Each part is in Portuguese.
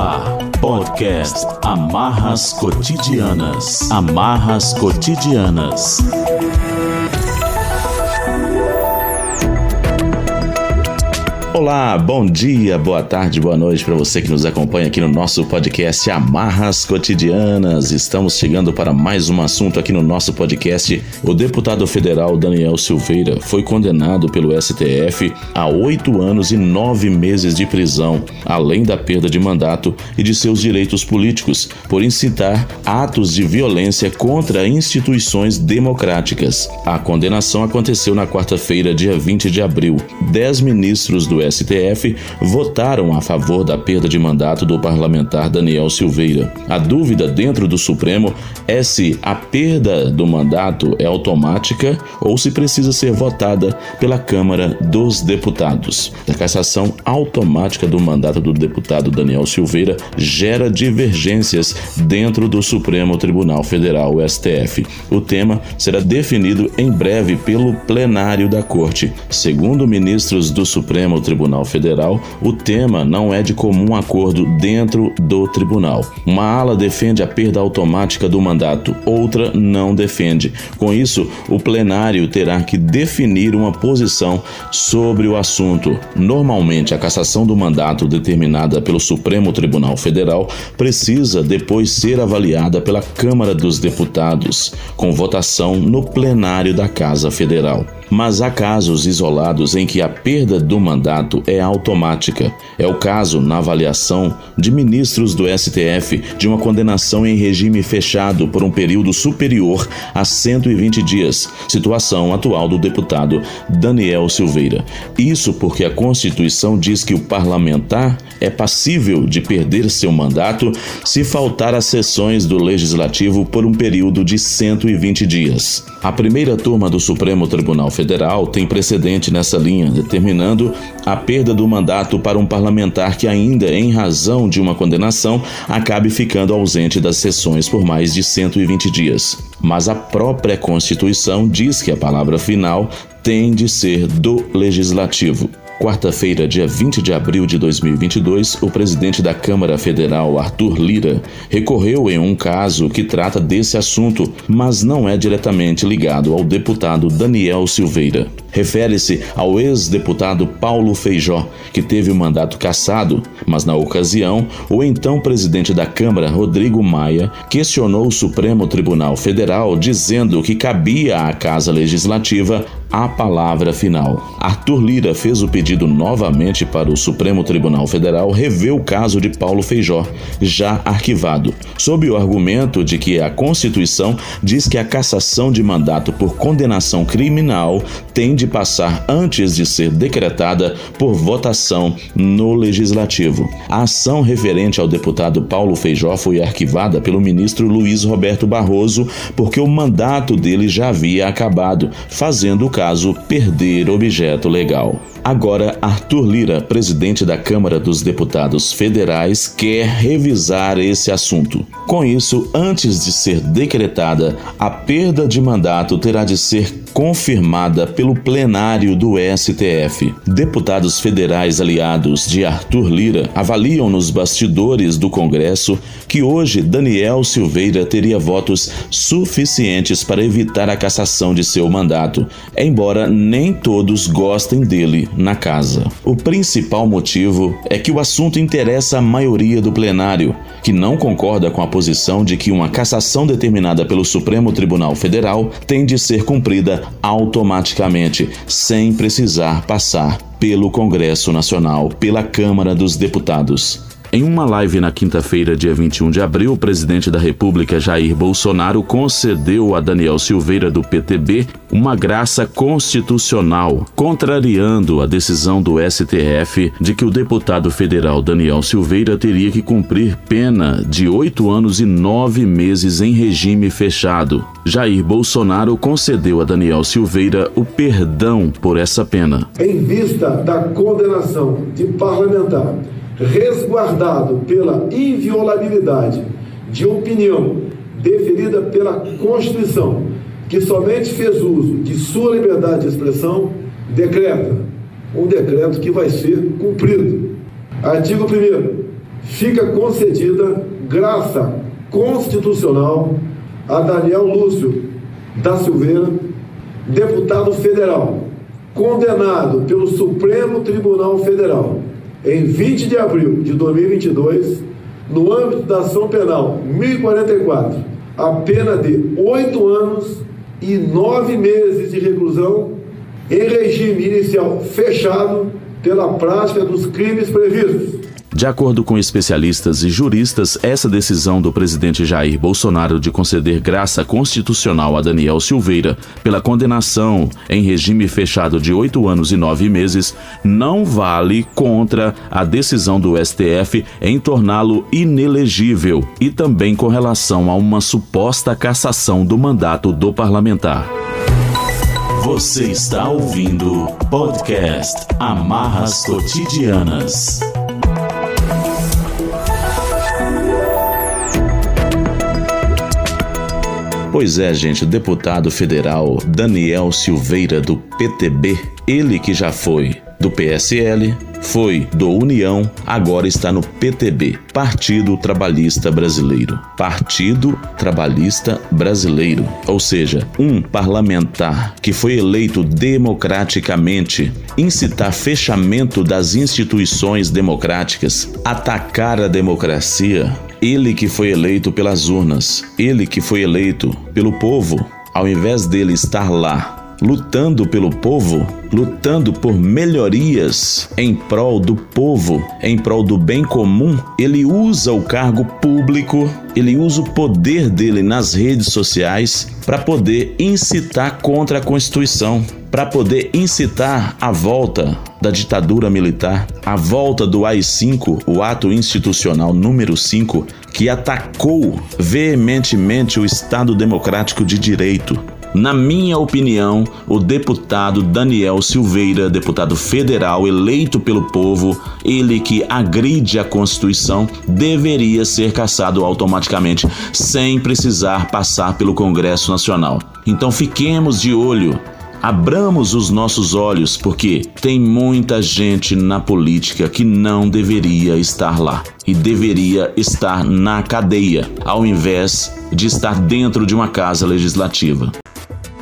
ar, podcast Amarras Cotidianas. Amarras Cotidianas. Olá, bom dia, boa tarde, boa noite para você que nos acompanha aqui no nosso podcast Amarras Cotidianas. Estamos chegando para mais um assunto aqui no nosso podcast. O deputado federal Daniel Silveira foi condenado pelo STF a oito anos e nove meses de prisão, além da perda de mandato e de seus direitos políticos, por incitar atos de violência contra instituições democráticas. A condenação aconteceu na quarta-feira, dia 20 de abril. Dez ministros do STF votaram a favor da perda de mandato do parlamentar Daniel Silveira. A dúvida dentro do Supremo é se a perda do mandato é automática ou se precisa ser votada pela Câmara dos Deputados. A cassação automática do mandato do deputado Daniel Silveira gera divergências dentro do Supremo Tribunal Federal, STF. O tema será definido em breve pelo plenário da Corte. Segundo ministros do Supremo Tribunal Tribunal Federal, o tema não é de comum acordo dentro do tribunal. Uma ala defende a perda automática do mandato, outra não defende. Com isso, o plenário terá que definir uma posição sobre o assunto. Normalmente, a cassação do mandato determinada pelo Supremo Tribunal Federal precisa depois ser avaliada pela Câmara dos Deputados, com votação no plenário da Casa Federal. Mas há casos isolados em que a perda do mandato é automática. É o caso, na avaliação de ministros do STF, de uma condenação em regime fechado por um período superior a 120 dias, situação atual do deputado Daniel Silveira. Isso porque a Constituição diz que o parlamentar é passível de perder seu mandato se faltar às sessões do Legislativo por um período de 120 dias. A primeira turma do Supremo Tribunal Federal tem precedente nessa linha, determinando a perda do mandato para um parlamentar que, ainda em razão de uma condenação, acabe ficando ausente das sessões por mais de 120 dias. Mas a própria Constituição diz que a palavra final tem de ser do Legislativo. Quarta-feira, dia 20 de abril de 2022, o presidente da Câmara Federal, Arthur Lira, recorreu em um caso que trata desse assunto, mas não é diretamente ligado ao deputado Daniel Silveira. Refere-se ao ex-deputado Paulo Feijó, que teve o mandato cassado, mas na ocasião, o então presidente da Câmara, Rodrigo Maia, questionou o Supremo Tribunal Federal dizendo que cabia à Casa Legislativa a palavra final. Arthur Lira fez o pedido novamente para o Supremo Tribunal Federal rever o caso de Paulo Feijó, já arquivado, sob o argumento de que a Constituição diz que a cassação de mandato por condenação criminal tem de passar antes de ser decretada por votação no Legislativo. A ação referente ao deputado Paulo Feijó foi arquivada pelo ministro Luiz Roberto Barroso porque o mandato dele já havia acabado, fazendo o caso perder objeto legal. Agora, Arthur Lira, presidente da Câmara dos Deputados Federais, quer revisar esse assunto. Com isso, antes de ser decretada, a perda de mandato terá de ser confirmada pelo plenário do STF. Deputados federais aliados de Arthur Lira avaliam nos bastidores do Congresso que hoje Daniel Silveira teria votos suficientes para evitar a cassação de seu mandato, embora nem todos gostem dele na casa. O principal motivo é que o assunto interessa a maioria do plenário, que não concorda com a posição de que uma cassação determinada pelo Supremo Tribunal Federal tem de ser cumprida automaticamente, sem precisar passar pelo Congresso Nacional, pela Câmara dos Deputados. Em uma live na quinta-feira, dia 21 de abril, o presidente da República, Jair Bolsonaro, concedeu a Daniel Silveira, do PTB, uma graça constitucional, contrariando a decisão do STF de que o deputado federal Daniel Silveira teria que cumprir pena de oito anos e nove meses em regime fechado. Jair Bolsonaro concedeu a Daniel Silveira o perdão por essa pena. Em vista da condenação de parlamentar resguardado pela inviolabilidade de opinião deferida pela Constituição, que somente fez uso de sua liberdade de expressão, decreta um decreto que vai ser cumprido. Artigo 1 fica concedida graça constitucional a Daniel Lúcio da Silveira, deputado federal, condenado pelo Supremo Tribunal Federal em 20 de abril de 2022, no âmbito da ação penal 1044, a pena de oito anos e nove meses de reclusão em regime inicial fechado pela prática dos crimes previstos de acordo com especialistas e juristas, essa decisão do presidente Jair Bolsonaro de conceder graça constitucional a Daniel Silveira pela condenação em regime fechado de oito anos e nove meses não vale contra a decisão do STF em torná-lo inelegível e também com relação a uma suposta cassação do mandato do parlamentar. Você está ouvindo podcast Amarras Cotidianas. Pois é, gente, o deputado federal Daniel Silveira do PTB, ele que já foi do PSL, foi do União, agora está no PTB, Partido Trabalhista Brasileiro. Partido Trabalhista Brasileiro, ou seja, um parlamentar que foi eleito democraticamente, incitar fechamento das instituições democráticas, atacar a democracia, ele que foi eleito pelas urnas, ele que foi eleito pelo povo, ao invés dele estar lá lutando pelo povo, lutando por melhorias em prol do povo, em prol do bem comum, ele usa o cargo público, ele usa o poder dele nas redes sociais para poder incitar contra a Constituição, para poder incitar a volta da ditadura militar, a volta do AI-5, o ato institucional número 5, que atacou veementemente o Estado democrático de direito. Na minha opinião, o deputado Daniel Silveira, deputado federal eleito pelo povo, ele que agride a Constituição, deveria ser cassado automaticamente, sem precisar passar pelo Congresso Nacional. Então fiquemos de olho Abramos os nossos olhos, porque tem muita gente na política que não deveria estar lá e deveria estar na cadeia, ao invés de estar dentro de uma casa legislativa.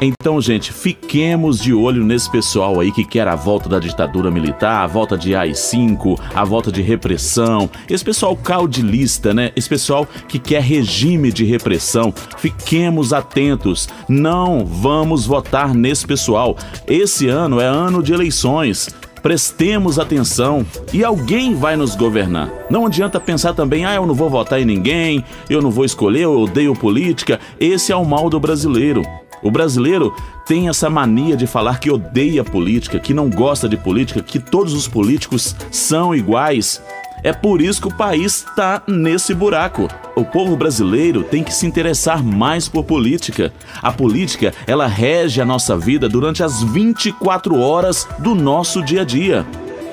Então, gente, fiquemos de olho nesse pessoal aí que quer a volta da ditadura militar, a volta de AI-5, a volta de repressão. Esse pessoal caudilista, né? Esse pessoal que quer regime de repressão. Fiquemos atentos. Não vamos votar nesse pessoal. Esse ano é ano de eleições. Prestemos atenção e alguém vai nos governar. Não adianta pensar também, ah, eu não vou votar em ninguém, eu não vou escolher, eu odeio política. Esse é o mal do brasileiro. O brasileiro tem essa mania de falar que odeia política, que não gosta de política, que todos os políticos são iguais. É por isso que o país está nesse buraco. O povo brasileiro tem que se interessar mais por política. A política, ela rege a nossa vida durante as 24 horas do nosso dia a dia.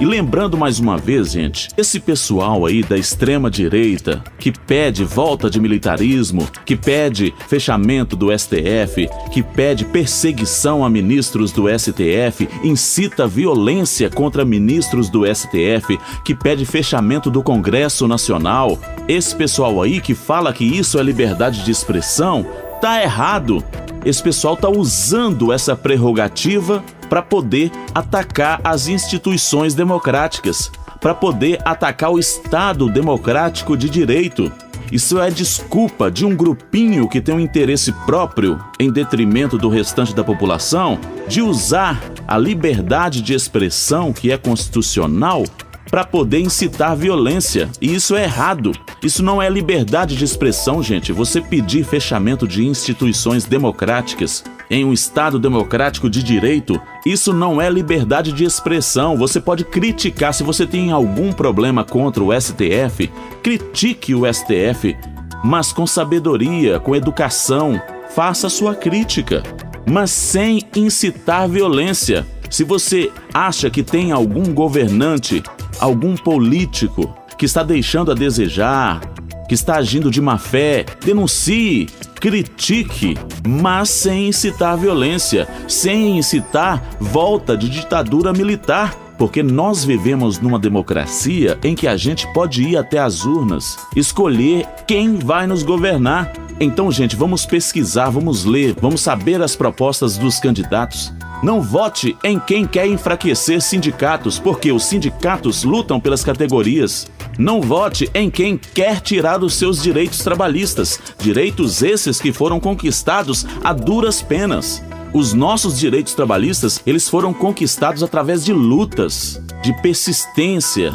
E lembrando mais uma vez, gente, esse pessoal aí da extrema direita que pede volta de militarismo, que pede fechamento do STF, que pede perseguição a ministros do STF, incita violência contra ministros do STF, que pede fechamento do Congresso Nacional, esse pessoal aí que fala que isso é liberdade de expressão, tá errado. Esse pessoal tá usando essa prerrogativa para poder atacar as instituições democráticas, para poder atacar o Estado democrático de direito. Isso é desculpa de um grupinho que tem um interesse próprio, em detrimento do restante da população, de usar a liberdade de expressão que é constitucional para poder incitar violência. E isso é errado. Isso não é liberdade de expressão, gente. Você pedir fechamento de instituições democráticas em um Estado democrático de direito, isso não é liberdade de expressão. Você pode criticar. Se você tem algum problema contra o STF, critique o STF, mas com sabedoria, com educação. Faça sua crítica, mas sem incitar violência. Se você acha que tem algum governante algum político que está deixando a desejar, que está agindo de má fé, denuncie, critique, mas sem incitar violência, sem incitar volta de ditadura militar. porque nós vivemos numa democracia em que a gente pode ir até as urnas, escolher quem vai nos governar. Então, gente, vamos pesquisar, vamos ler, vamos saber as propostas dos candidatos. Não vote em quem quer enfraquecer sindicatos, porque os sindicatos lutam pelas categorias. Não vote em quem quer tirar os seus direitos trabalhistas, direitos esses que foram conquistados a duras penas. Os nossos direitos trabalhistas, eles foram conquistados através de lutas, de persistência,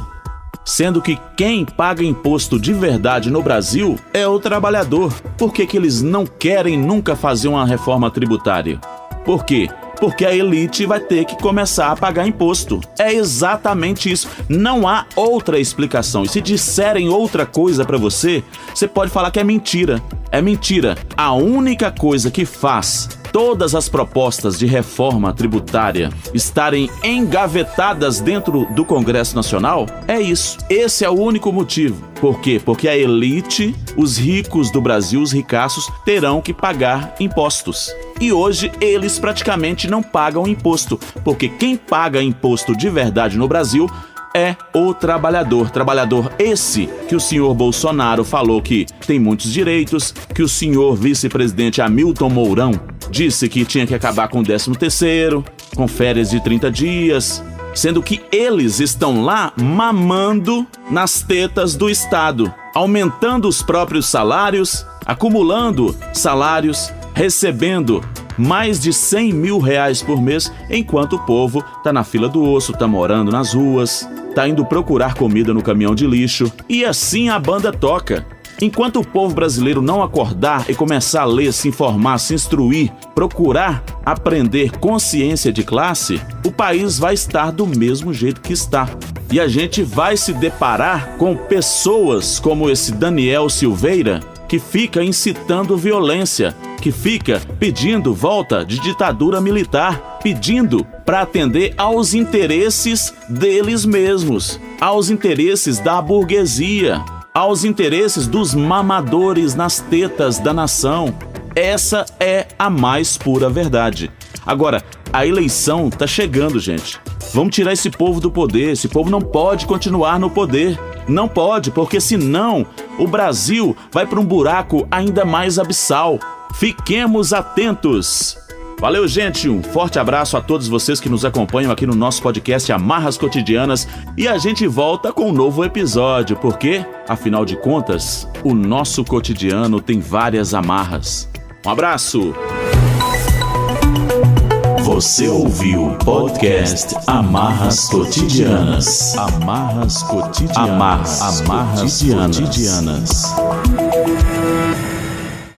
sendo que quem paga imposto de verdade no Brasil é o trabalhador. Por que, que eles não querem nunca fazer uma reforma tributária? Por quê? Porque a elite vai ter que começar a pagar imposto. É exatamente isso. Não há outra explicação. E se disserem outra coisa para você, você pode falar que é mentira. É mentira. A única coisa que faz todas as propostas de reforma tributária estarem engavetadas dentro do Congresso Nacional? É isso. Esse é o único motivo. Por quê? Porque a elite, os ricos do Brasil, os ricaços, terão que pagar impostos. E hoje eles praticamente não pagam imposto, porque quem paga imposto de verdade no Brasil é o trabalhador. Trabalhador esse que o senhor Bolsonaro falou que tem muitos direitos, que o senhor vice-presidente Hamilton Mourão disse que tinha que acabar com o 13 terceiro, com férias de 30 dias, sendo que eles estão lá mamando nas tetas do Estado, aumentando os próprios salários, acumulando salários, recebendo mais de 100 mil reais por mês, enquanto o povo tá na fila do osso, tá morando nas ruas, tá indo procurar comida no caminhão de lixo. E assim a banda toca. Enquanto o povo brasileiro não acordar e começar a ler, se informar, se instruir, procurar aprender consciência de classe, o país vai estar do mesmo jeito que está. E a gente vai se deparar com pessoas como esse Daniel Silveira, que fica incitando violência, que fica pedindo volta de ditadura militar, pedindo para atender aos interesses deles mesmos, aos interesses da burguesia, aos interesses dos mamadores nas tetas da nação. Essa é a mais pura verdade. Agora, a eleição tá chegando, gente. Vamos tirar esse povo do poder. Esse povo não pode continuar no poder. Não pode, porque senão o Brasil vai para um buraco ainda mais abissal. Fiquemos atentos. Valeu, gente. Um forte abraço a todos vocês que nos acompanham aqui no nosso podcast Amarras Cotidianas e a gente volta com um novo episódio, porque, afinal de contas, o nosso cotidiano tem várias amarras. Um abraço. Você ouviu o podcast Amarras Cotidianas. Amarras Cotidianas. Amarras, Amarras Cotidianas.